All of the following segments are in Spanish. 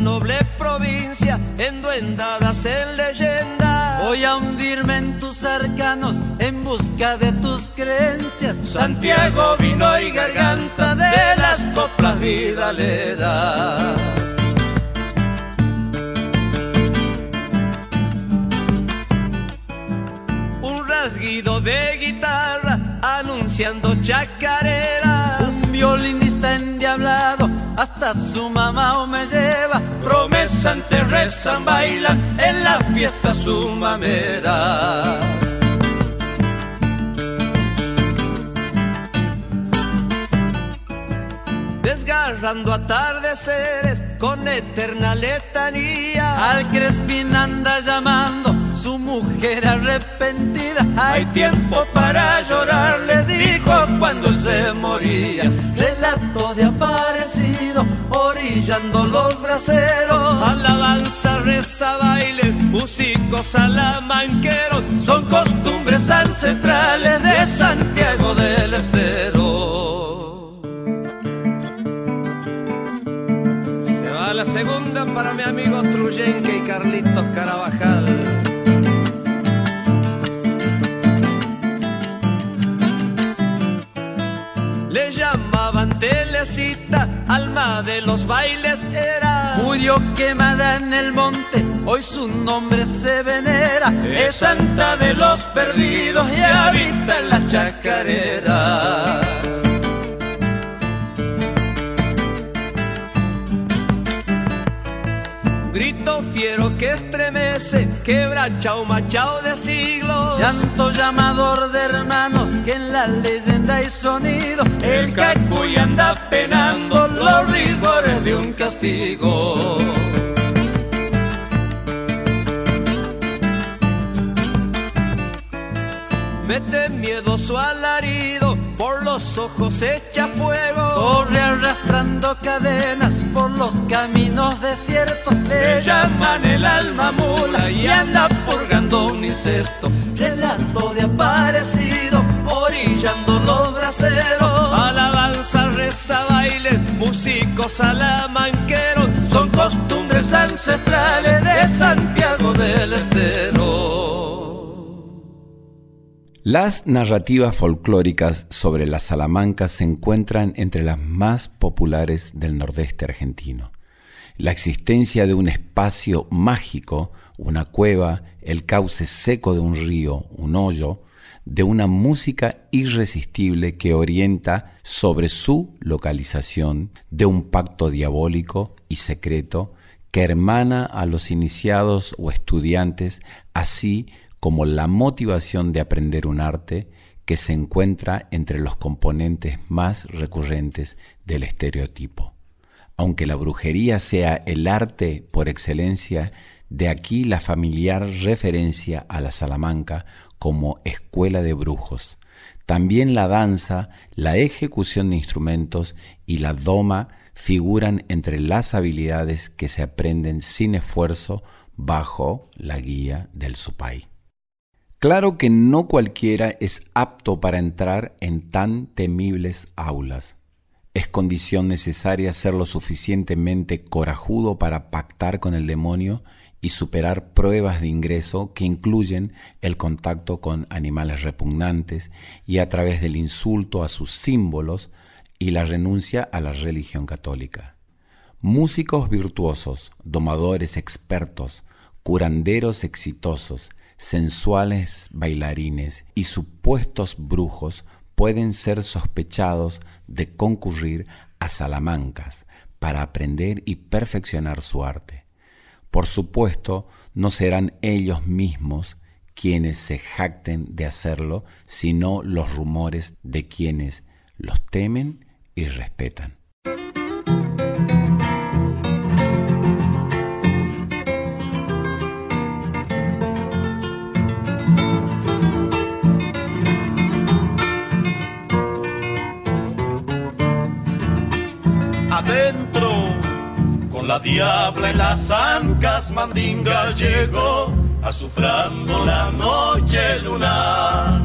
Noble provincia, enduendadas en leyenda. Voy a hundirme en tus arcanos en busca de tus creencias. Santiago, vino y garganta de las coplas vidaleras. Un rasguido de guitarra anunciando chacareras. Violinista endiablado hasta su mamá me lleva. Promesan, te rezan, bailan en la fiesta su mamera. Desgarrando atardeceres con eterna letanía. Al Crespín anda llamando su mujer arrepentida. Hay tiempo para llorar, le dijo cuando se moría. Relato de aparecido, orillando los braceros. Alabanza, reza, baile, músicos salamanqueros. Son costumbres ancestrales de Santiago del Estero. Se va la segunda para mi amigo Truyenque y Carlitos Carabajal. Llamaban Telecita, alma de los bailes era. Murió quemada en el monte, hoy su nombre se venera. Es santa de los perdidos y habita en la chacarera. Grito fiero que estremece, quebra chao machao de siglos. Llanto llamador de hermanos que en la leyenda hay sonido. El cacuy anda penando los rigores de un castigo. Mete miedo su alarido, por los ojos echa fuego. Corre arrastrando cadenas por los caminos desiertos. Le llaman el alma mula y anda purgando un incesto. Relato de aparecido, orillando los braceros. Alabanza, reza, baile, músicos salamanqueros. Son costumbres ancestrales de Santiago del Estero. Las narrativas folclóricas sobre la Salamanca se encuentran entre las más populares del nordeste argentino. La existencia de un espacio mágico, una cueva, el cauce seco de un río, un hoyo, de una música irresistible que orienta sobre su localización, de un pacto diabólico y secreto que hermana a los iniciados o estudiantes, así como la motivación de aprender un arte que se encuentra entre los componentes más recurrentes del estereotipo. Aunque la brujería sea el arte por excelencia, de aquí la familiar referencia a la Salamanca como escuela de brujos. También la danza, la ejecución de instrumentos y la doma figuran entre las habilidades que se aprenden sin esfuerzo bajo la guía del supay. Claro que no cualquiera es apto para entrar en tan temibles aulas. Es condición necesaria ser lo suficientemente corajudo para pactar con el demonio y superar pruebas de ingreso que incluyen el contacto con animales repugnantes y a través del insulto a sus símbolos y la renuncia a la religión católica. Músicos virtuosos, domadores expertos, curanderos exitosos, sensuales bailarines y supuestos brujos pueden ser sospechados de concurrir a Salamancas para aprender y perfeccionar su arte. Por supuesto, no serán ellos mismos quienes se jacten de hacerlo, sino los rumores de quienes los temen y respetan. La diabla en las ancas mandinga llegó, azufrando la noche lunar.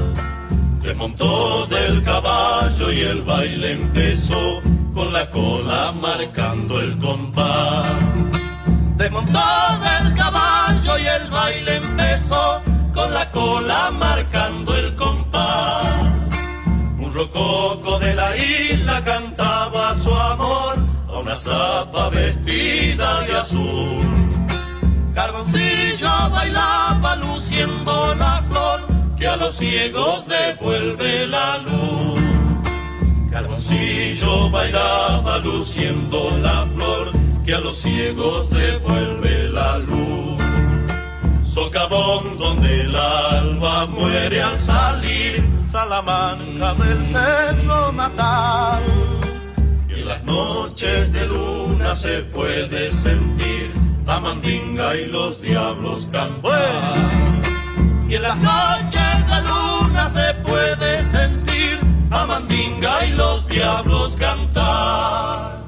Remontó del caballo y el baile empezó, con la cola marcando el compás. Desmontó del caballo y el baile empezó, con la cola marcando el compás. Un rococo de la isla una zapa vestida de azul. Carboncillo bailaba luciendo la flor que a los ciegos devuelve la luz. Carboncillo bailaba luciendo la flor que a los ciegos devuelve la luz. Socavón donde el alba muere al salir, Salamanca del cerro natal las noches de luna se puede sentir la mandinga y los diablos cantar. Y en las noches de luna se puede sentir la mandinga y los diablos cantar.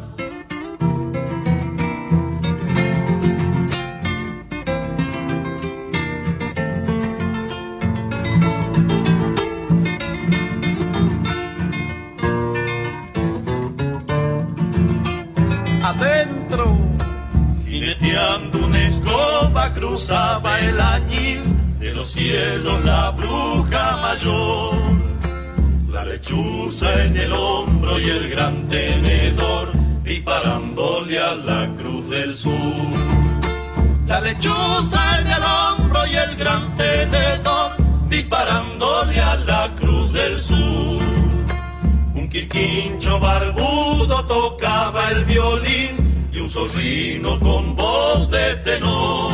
Una escoba cruzaba el añil de los cielos la bruja mayor. La lechuza en el hombro y el gran tenedor disparándole a la cruz del sur. La lechuza en el hombro y el gran tenedor disparándole a la cruz del sur. Un quirquincho barbudo tocaba el violín zorrino con voz de tenor.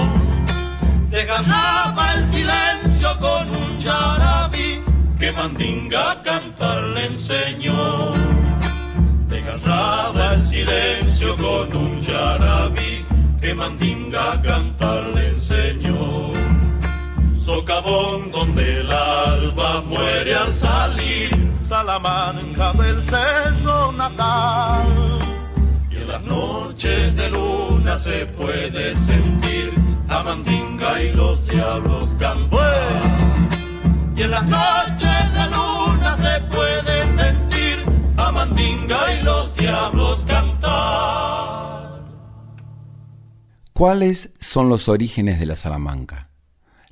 Desgarraba el silencio con un yarabí que Mandinga cantar le enseñó. Desgarraba el silencio con un yarabí que Mandinga cantar le enseñó. Socavón donde el alba muere al salir, Salamanca del cerro natal las noches de luna se puede sentir a mandinga y los diablos cantar. Y en las noches de luna se puede sentir a mandinga y los diablos cantar. ¿Cuáles son los orígenes de la Salamanca?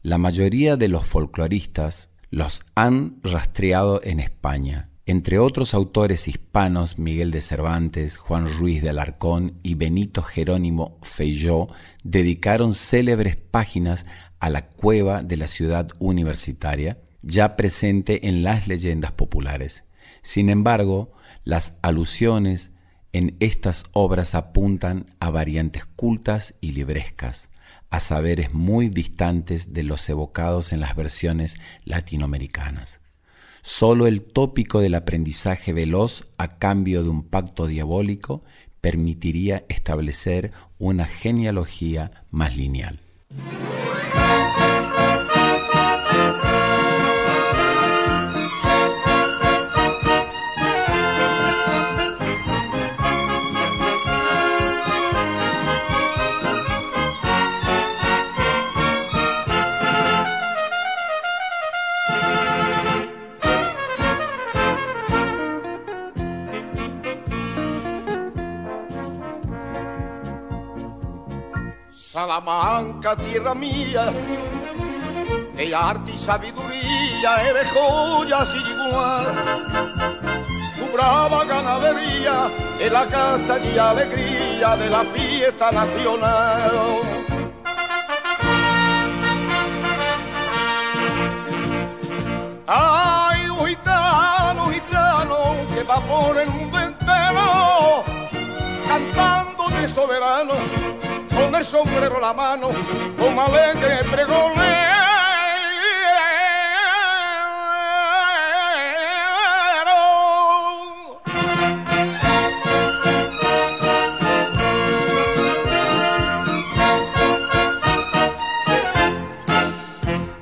La mayoría de los folcloristas los han rastreado en España entre otros autores hispanos, Miguel de Cervantes, Juan Ruiz de Alarcón y Benito Jerónimo Feijó dedicaron célebres páginas a la cueva de la ciudad universitaria, ya presente en las leyendas populares. Sin embargo, las alusiones en estas obras apuntan a variantes cultas y librescas, a saberes muy distantes de los evocados en las versiones latinoamericanas. Solo el tópico del aprendizaje veloz a cambio de un pacto diabólico permitiría establecer una genealogía más lineal. Salamanca, tierra mía, de arte y sabiduría, eres joya sin igual. Tu brava ganadería es la casta y alegría de la fiesta nacional. Ay, un gitano, gitano, que va por el mundo entero, cantando de soberano el sombrero la mano, con alegre pregonero.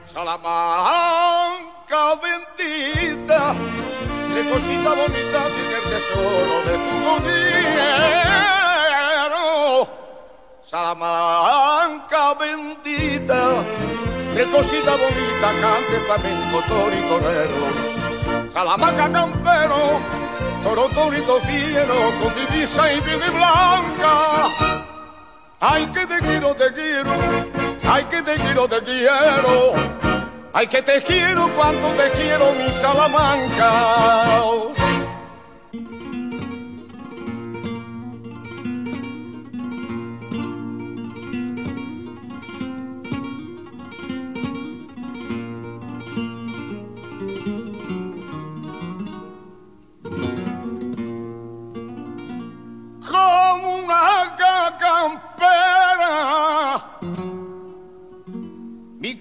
Salamanca bendita, qué cosita bonita tiene el tesoro de tu rodilla. Salamanca bendita, qué cosita bonita, cante flamenco, toro y torero. Salamanca campero, toro, torito fiero, con divisa y verde blanca. Ay, que te quiero, te quiero, ay, que te quiero, te quiero. Ay, que te quiero, cuánto te quiero, mi Salamanca.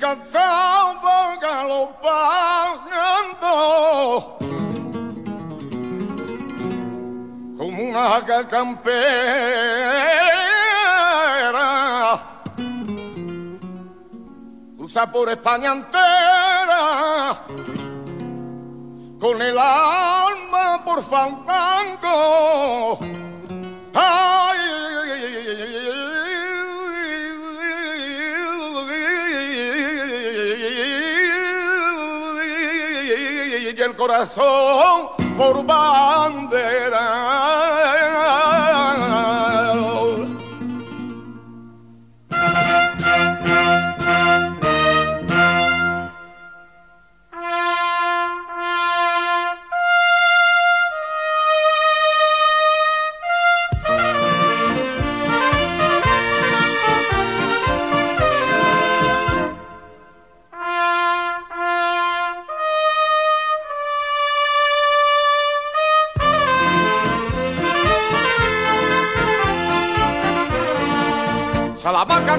Cantaba galopando como una campera cruza por España entera. Con el alma por fandango. Ay, corazón por bandera.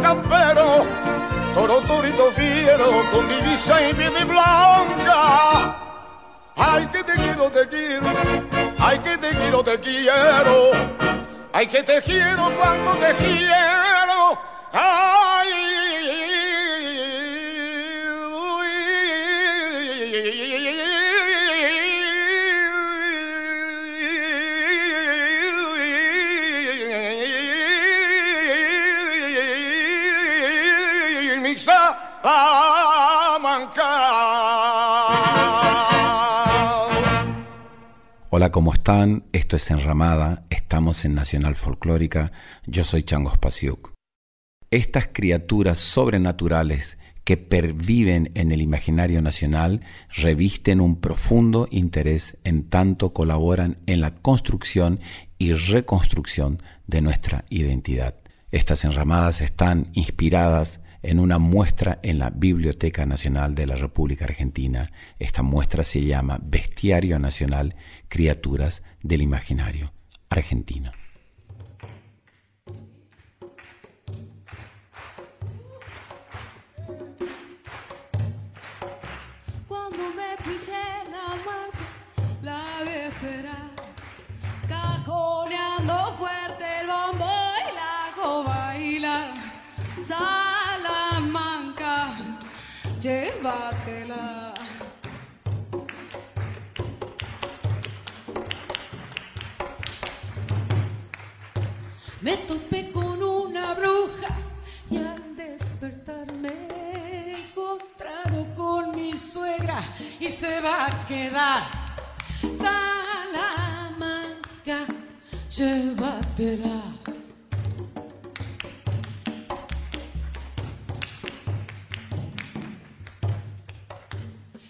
Campero, toro torito fiero, con divisa y viene blanca. Ay, que te quiero, te quiero, ay, que te quiero, te quiero, ay, que te quiero cuando te quiero, Hola, ¿cómo están? Esto es Enramada, estamos en Nacional Folclórica, yo soy Changos Pasiuk. Estas criaturas sobrenaturales que perviven en el imaginario nacional revisten un profundo interés en tanto colaboran en la construcción y reconstrucción de nuestra identidad. Estas enramadas están inspiradas en una muestra en la Biblioteca Nacional de la República Argentina. Esta muestra se llama Bestiario Nacional, Criaturas del Imaginario Argentino. Me topé con una bruja y al despertarme he encontrado con mi suegra y se va a quedar. Salamanca, llévatela.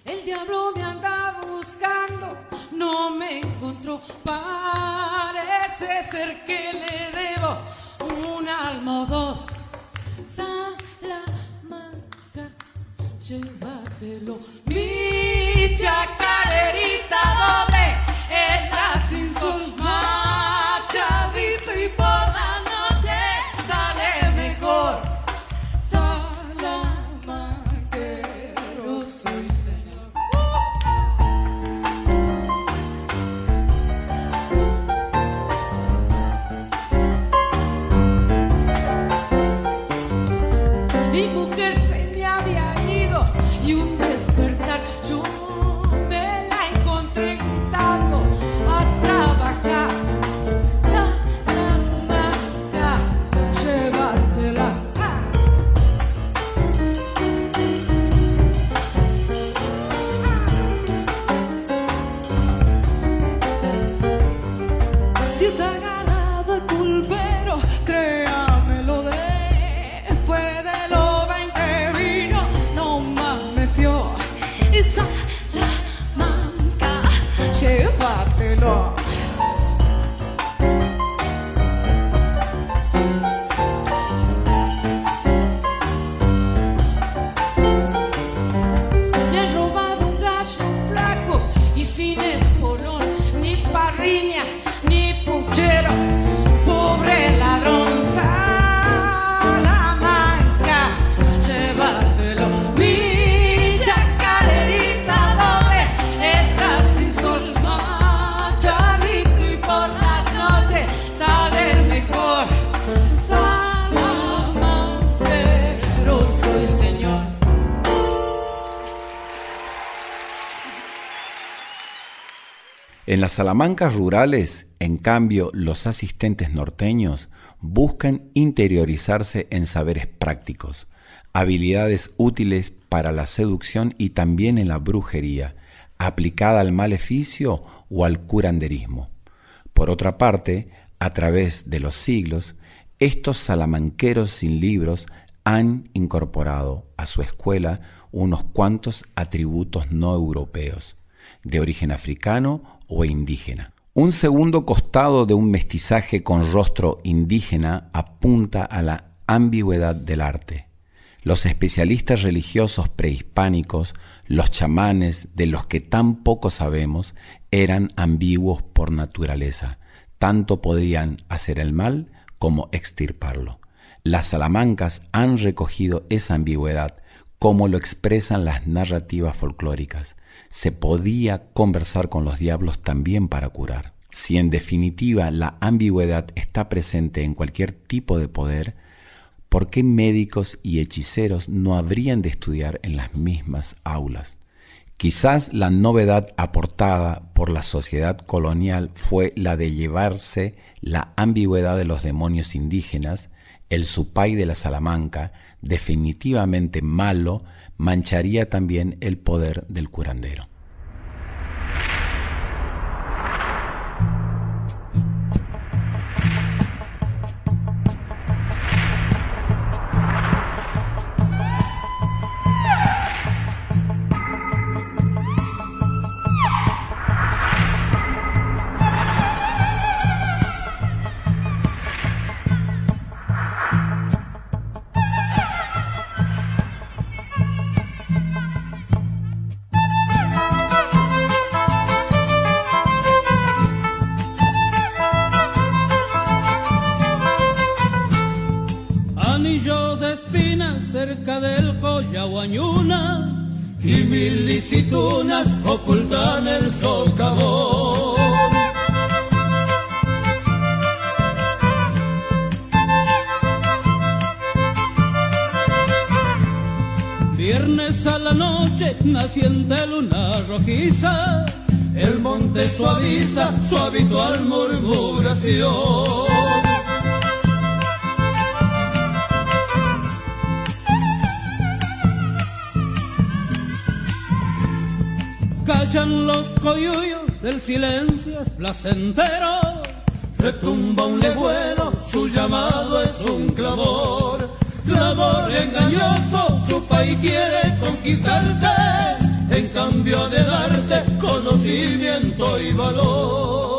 El diablo me anda buscando, no me encontró. Parece ser que un las salamancas rurales, en cambio, los asistentes norteños buscan interiorizarse en saberes prácticos, habilidades útiles para la seducción y también en la brujería, aplicada al maleficio o al curanderismo. Por otra parte, a través de los siglos, estos salamanqueros sin libros han incorporado a su escuela unos cuantos atributos no europeos, de origen africano o indígena. Un segundo costado de un mestizaje con rostro indígena apunta a la ambigüedad del arte. Los especialistas religiosos prehispánicos, los chamanes de los que tan poco sabemos, eran ambiguos por naturaleza. Tanto podían hacer el mal como extirparlo. Las salamancas han recogido esa ambigüedad, como lo expresan las narrativas folclóricas. Se podía conversar con los diablos también para curar. Si en definitiva la ambigüedad está presente en cualquier tipo de poder, ¿por qué médicos y hechiceros no habrían de estudiar en las mismas aulas? Quizás la novedad aportada por la sociedad colonial fue la de llevarse la ambigüedad de los demonios indígenas, el supay de la Salamanca, definitivamente malo, mancharía también el poder del curandero. cerca del Coyahuañuna y mil licitunas ocultan el socavón. Viernes a la noche, naciente luna rojiza, el monte suaviza su habitual murmuración. Callan los coyuyos, el silencio es placentero. Retumba un legüero, su llamado es un clamor. Clamor engañoso, su país quiere conquistarte, en cambio de darte conocimiento y valor.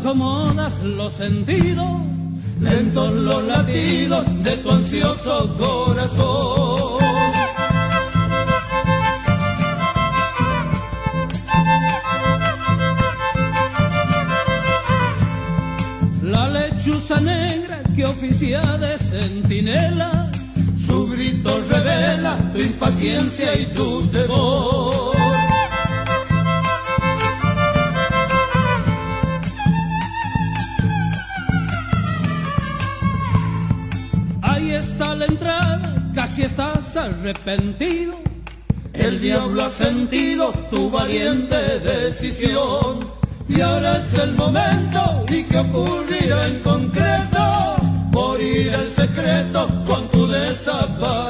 Acomodas los sentidos. Lentos los latidos de tu ansioso corazón. La lechuza negra que oficia de centinela. Su grito revela tu impaciencia y tu temor. Estás arrepentido. El diablo ha sentido tu valiente decisión. Y ahora es el momento y que ocurrirá en concreto. Morir el secreto con tu desaparición.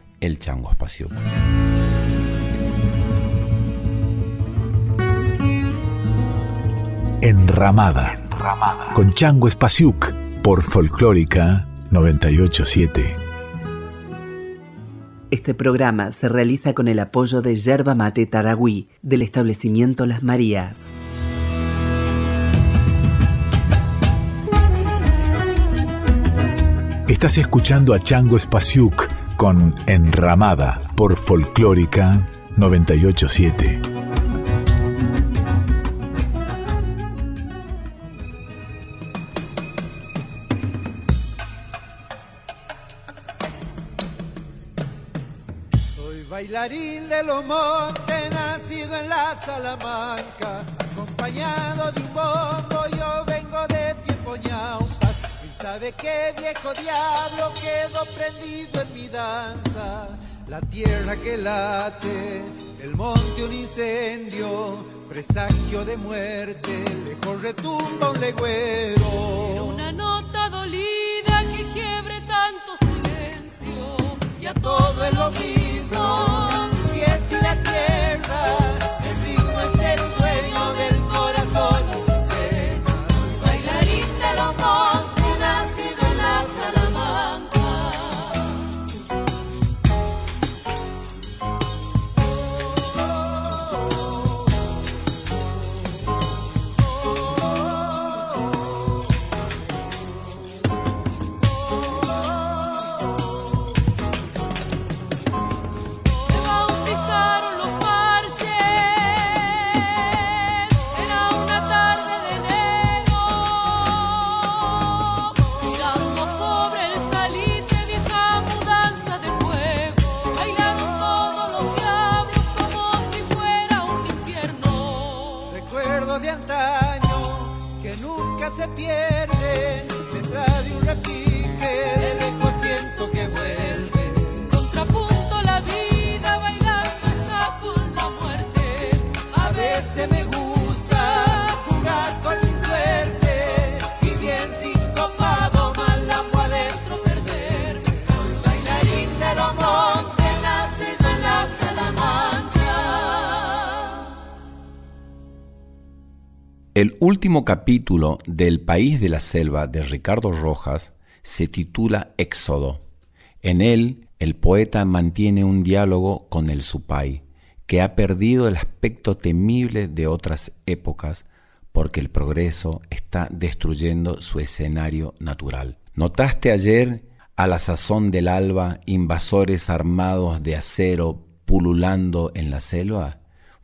el Chango Espacio. Enramada, Enramada. con Chango Espasiuk por Folclórica 987. Este programa se realiza con el apoyo de Yerba Mate Taragüí del establecimiento Las Marías. Estás escuchando a Chango Espasiuk con Enramada por Folclórica 987. Soy bailarín de los montes, nacido en la Salamanca, acompañado de un bombo, yo vengo de tiempo ñaupa ¿Sabe qué viejo diablo quedó prendido en mi danza? La tierra que late, el monte un incendio, presagio de muerte, lejos retumba un legüero. una nota dolida que quiebre tanto silencio, y a todo es lo mismo, y la tierra, último capítulo del País de la Selva de Ricardo Rojas se titula Éxodo. En él, el poeta mantiene un diálogo con el Supay, que ha perdido el aspecto temible de otras épocas porque el progreso está destruyendo su escenario natural. ¿Notaste ayer a la sazón del alba invasores armados de acero pululando en la selva?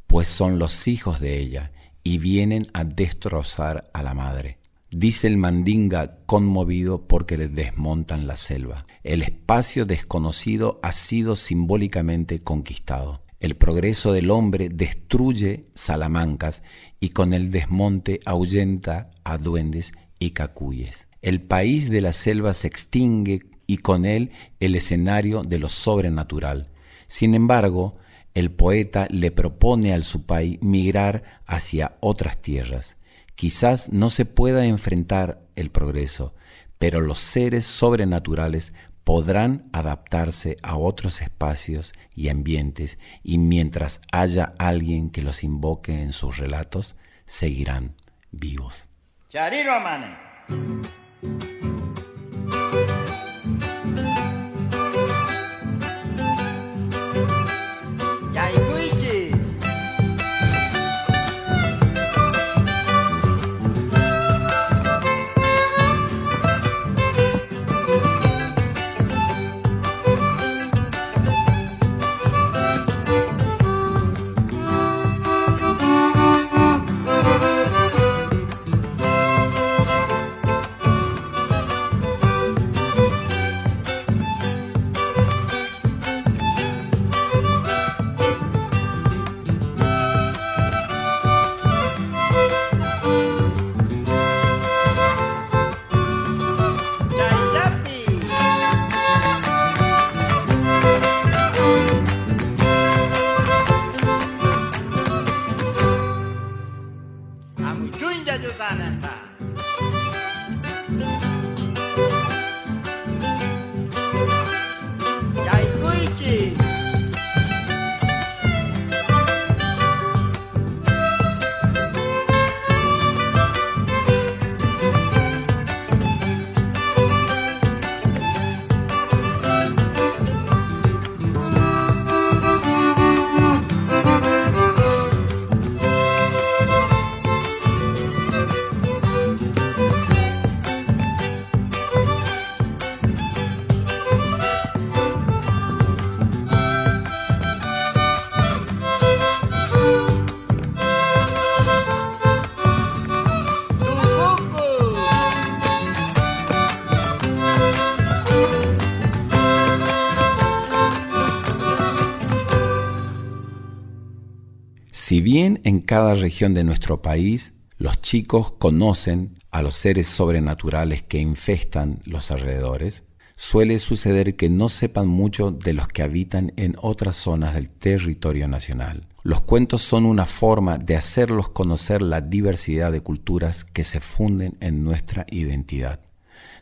Pues son los hijos de ella y vienen a destrozar a la madre. Dice el mandinga conmovido porque le desmontan la selva. El espacio desconocido ha sido simbólicamente conquistado. El progreso del hombre destruye salamancas y con el desmonte ahuyenta a duendes y cacuyes. El país de la selva se extingue y con él el escenario de lo sobrenatural. Sin embargo, el poeta le propone al Supay migrar hacia otras tierras. Quizás no se pueda enfrentar el progreso, pero los seres sobrenaturales podrán adaptarse a otros espacios y ambientes y mientras haya alguien que los invoque en sus relatos, seguirán vivos. Si bien en cada región de nuestro país los chicos conocen a los seres sobrenaturales que infestan los alrededores, suele suceder que no sepan mucho de los que habitan en otras zonas del territorio nacional. Los cuentos son una forma de hacerlos conocer la diversidad de culturas que se funden en nuestra identidad.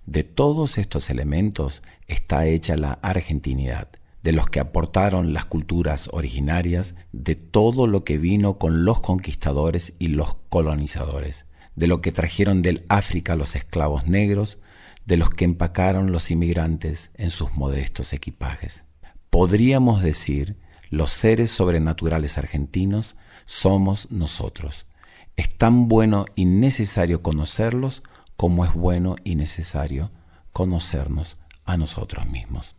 De todos estos elementos está hecha la argentinidad de los que aportaron las culturas originarias, de todo lo que vino con los conquistadores y los colonizadores, de lo que trajeron del África los esclavos negros, de los que empacaron los inmigrantes en sus modestos equipajes. Podríamos decir, los seres sobrenaturales argentinos somos nosotros. Es tan bueno y necesario conocerlos como es bueno y necesario conocernos a nosotros mismos.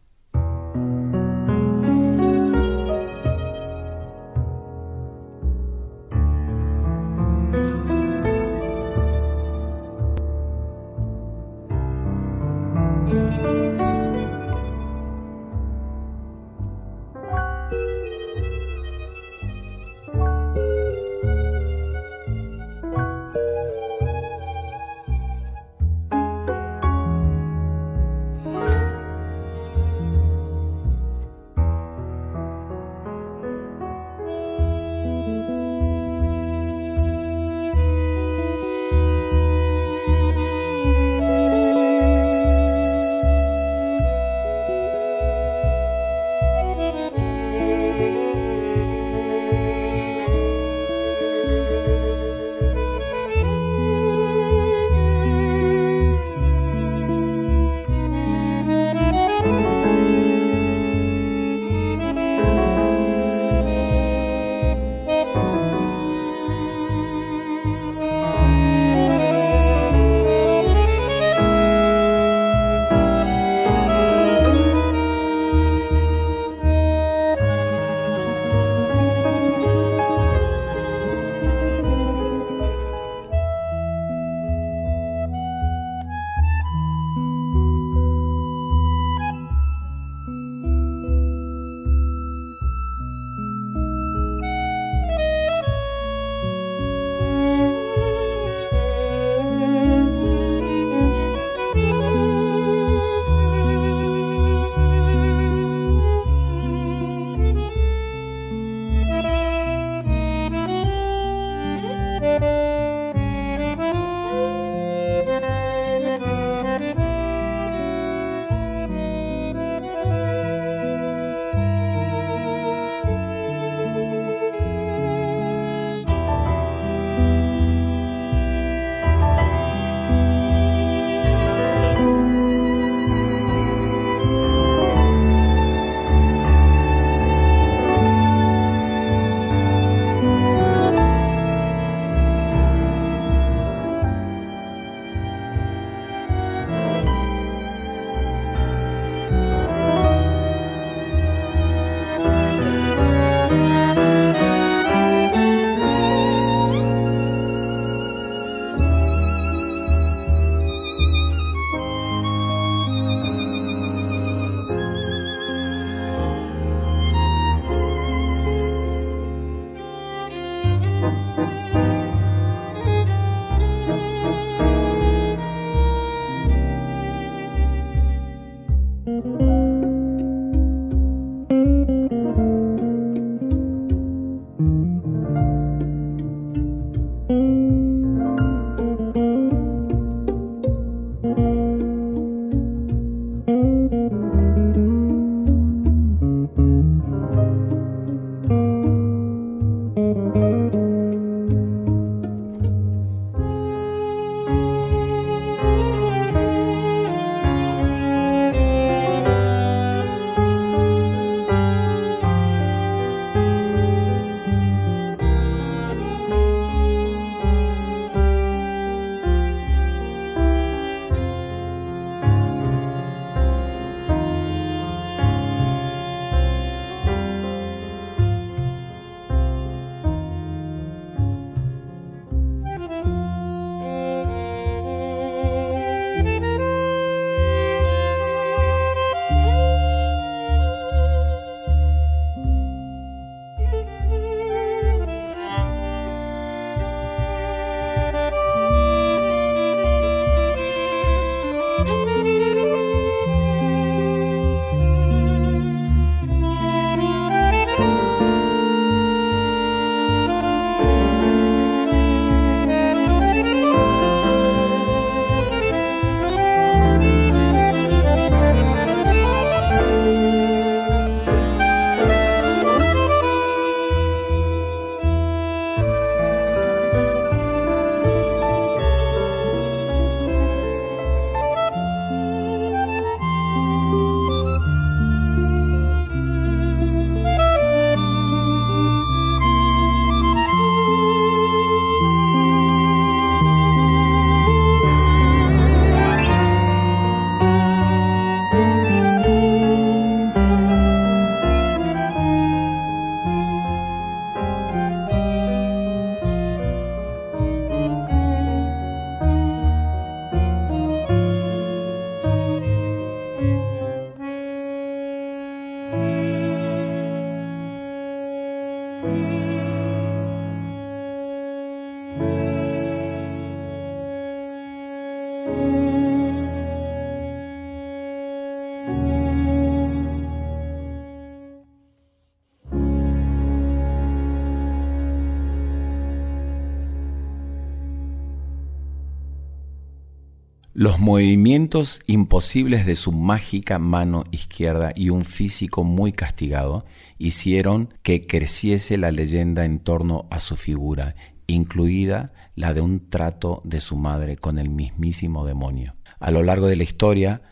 Los movimientos imposibles de su mágica mano izquierda y un físico muy castigado hicieron que creciese la leyenda en torno a su figura, incluida la de un trato de su madre con el mismísimo demonio. A lo largo de la historia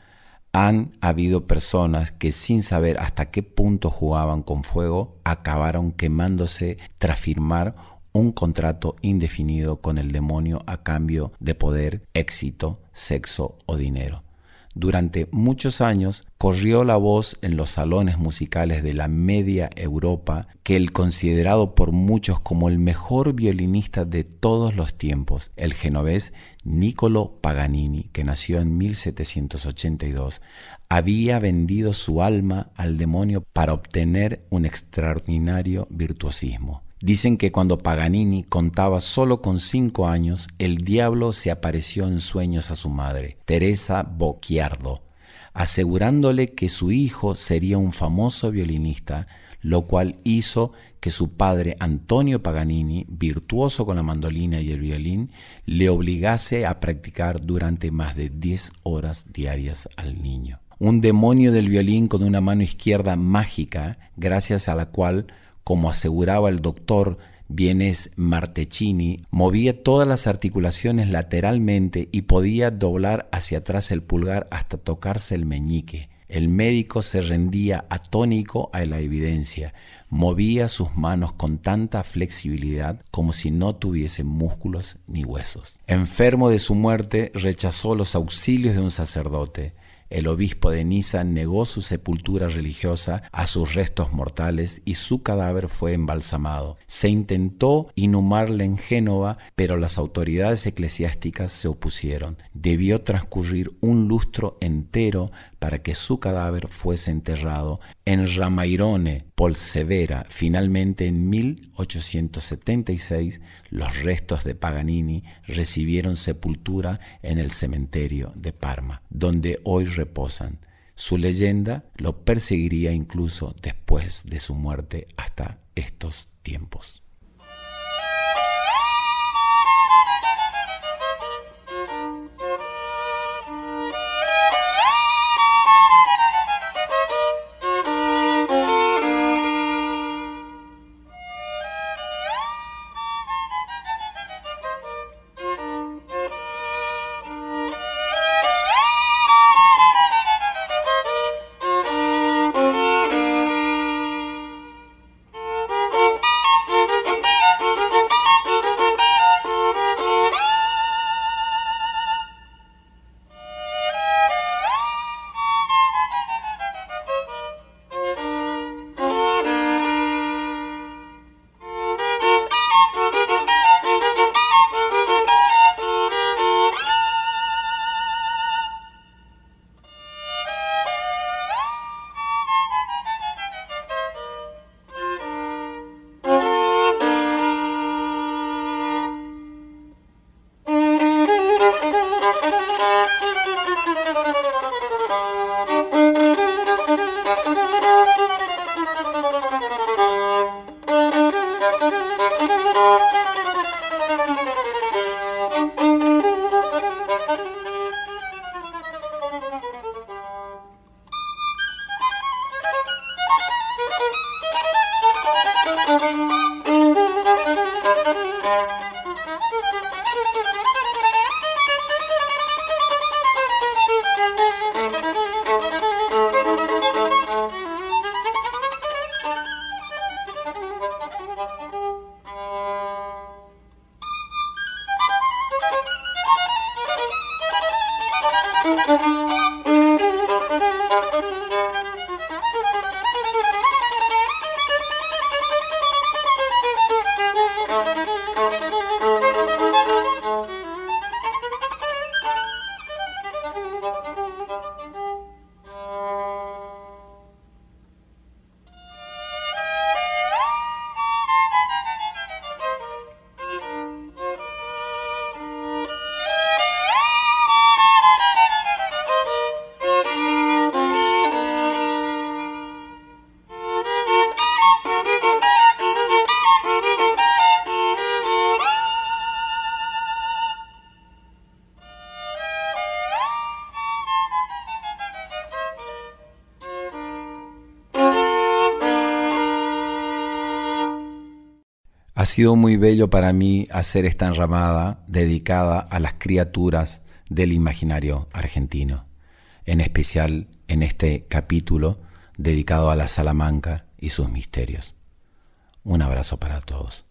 han habido personas que sin saber hasta qué punto jugaban con fuego acabaron quemándose tras firmar un contrato indefinido con el demonio a cambio de poder, éxito, sexo o dinero. Durante muchos años corrió la voz en los salones musicales de la media Europa que el considerado por muchos como el mejor violinista de todos los tiempos, el genovés Niccolo Paganini, que nació en 1782, había vendido su alma al demonio para obtener un extraordinario virtuosismo. Dicen que cuando Paganini contaba solo con cinco años, el diablo se apareció en sueños a su madre, Teresa Bocchiardo, asegurándole que su hijo sería un famoso violinista, lo cual hizo que su padre Antonio Paganini, virtuoso con la mandolina y el violín, le obligase a practicar durante más de diez horas diarias al niño. Un demonio del violín con una mano izquierda mágica, gracias a la cual como aseguraba el doctor Vienes Martecini, movía todas las articulaciones lateralmente y podía doblar hacia atrás el pulgar hasta tocarse el meñique. El médico se rendía atónico a la evidencia, movía sus manos con tanta flexibilidad como si no tuviese músculos ni huesos. Enfermo de su muerte, rechazó los auxilios de un sacerdote el obispo de Niza negó su sepultura religiosa a sus restos mortales y su cadáver fue embalsamado. Se intentó inhumarle en Génova, pero las autoridades eclesiásticas se opusieron. Debió transcurrir un lustro entero para que su cadáver fuese enterrado en Ramairone, Polsevera. Finalmente, en 1876, los restos de Paganini recibieron sepultura en el cementerio de Parma, donde hoy reposan. Su leyenda lo perseguiría incluso después de su muerte hasta estos tiempos. Sido muy bello para mí hacer esta enramada dedicada a las criaturas del imaginario argentino, en especial en este capítulo dedicado a la Salamanca y sus misterios. Un abrazo para todos.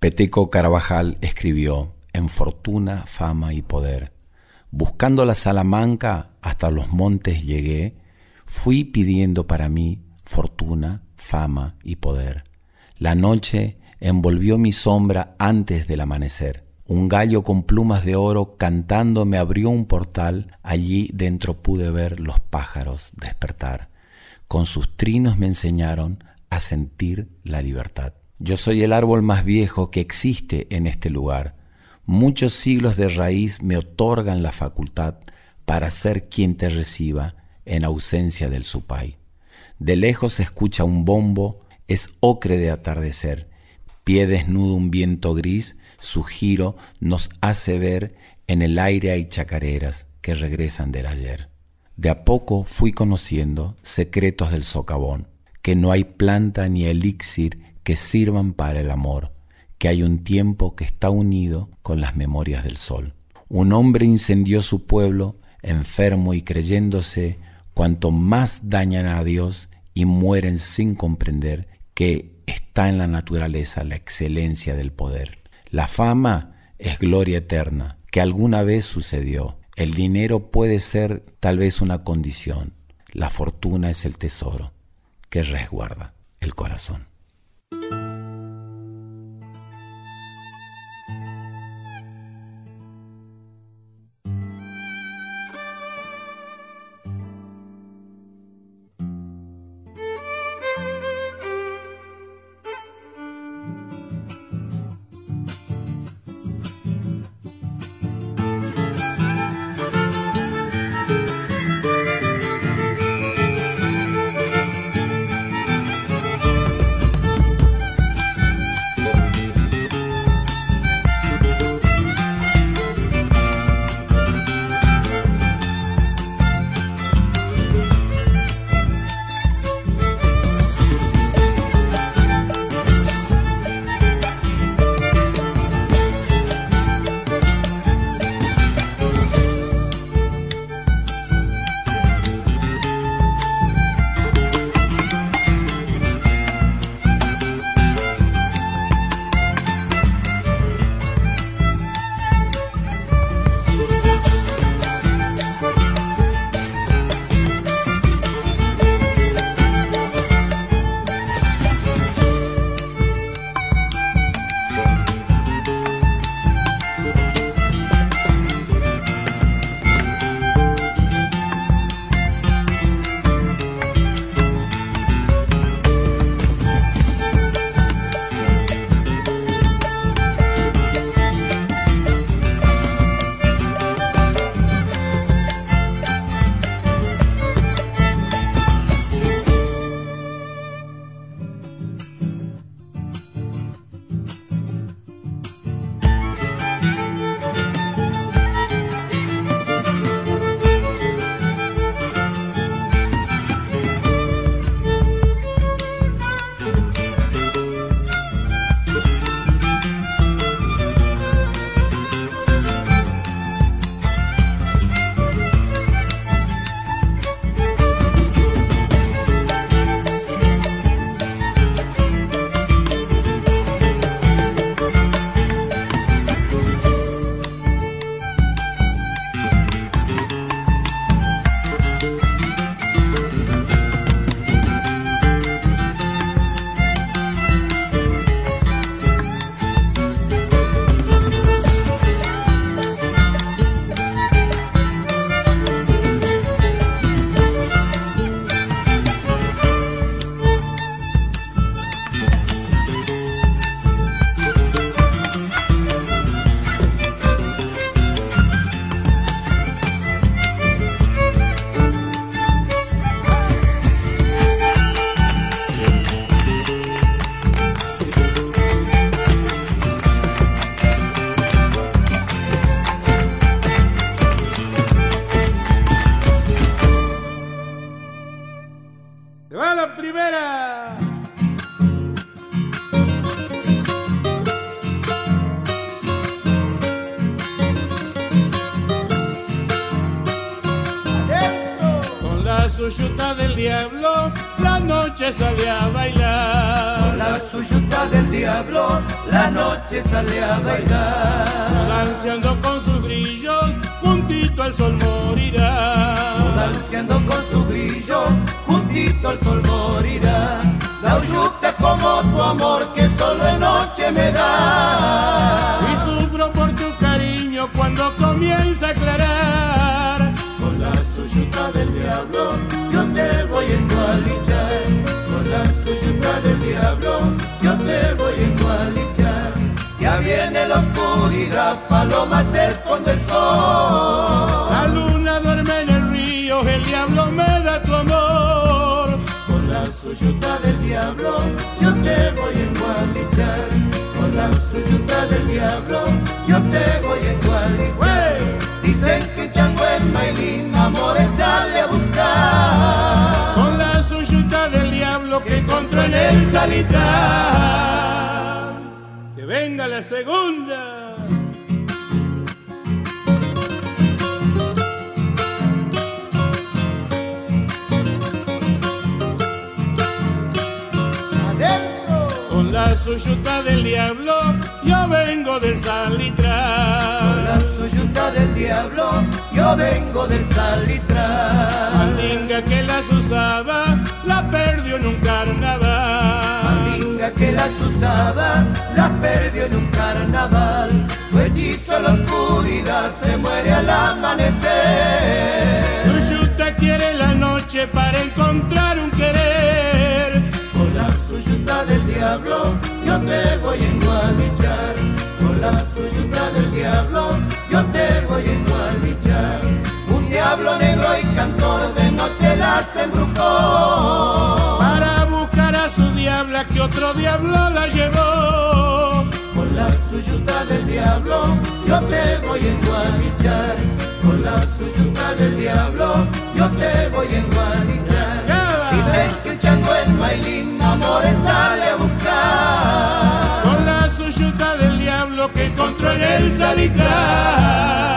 Peteco Carabajal escribió En fortuna, fama y poder. Buscando la Salamanca hasta los montes llegué, fui pidiendo para mí fortuna, fama y poder. La noche envolvió mi sombra antes del amanecer. Un gallo con plumas de oro cantando me abrió un portal, allí dentro pude ver los pájaros despertar. Con sus trinos me enseñaron a sentir la libertad. Yo soy el árbol más viejo que existe en este lugar. Muchos siglos de raíz me otorgan la facultad para ser quien te reciba en ausencia del supay. De lejos se escucha un bombo, es ocre de atardecer Pie desnudo un viento gris, su giro nos hace ver en el aire hay chacareras que regresan del ayer. De a poco fui conociendo secretos del socavón, que no hay planta ni elixir que sirvan para el amor, que hay un tiempo que está unido con las memorias del sol. Un hombre incendió su pueblo, enfermo y creyéndose cuanto más dañan a Dios y mueren sin comprender que está en la naturaleza la excelencia del poder. La fama es gloria eterna, que alguna vez sucedió. El dinero puede ser tal vez una condición. La fortuna es el tesoro que resguarda el corazón. Noche sale a bailar. Con la suyuta del diablo, la noche sale a bailar. Danceando con sus brillos, juntito al sol morirá. Danceando con sus brillos, juntito al sol morirá. La uyuta como tu amor que solo en noche me da. Y sufro por tu cariño cuando comienza a aclarar la suyuta del diablo, te voy a encualichar. Con la suyuta del diablo, yo te voy a encualichar. Ya viene la oscuridad, paloma se esconde el sol. La luna duerme en el río, el diablo me da tu amor. Con la suyuta del diablo, yo te voy a encualichar. Con la suyuta del diablo, yo te voy a encualichar. Dicen que Chango el Mailín amores sale a buscar. El salitral. Que venga la segunda. La suyuta del diablo, yo vengo del salitral. Con la suyuta del diablo, yo vengo del salitral. Mandinga que las usaba, la perdió en un carnaval. Mandinga que las usaba, la perdió en un carnaval. Fue hechizo a la oscuridad, se muere al amanecer. Diablo, yo te voy a engualichar. Con la suyuta del diablo, yo te voy a engualichar. Un diablo negro y cantor de noche las embrujó. Para buscar a su diabla que otro diablo la llevó. Con la suyuta del diablo, yo te voy a engualichar. Con la suyuta del diablo, yo te voy a engualichar. Dicen que un chango en Mailín amores sale a buscar. lo que encontró en el salitrán.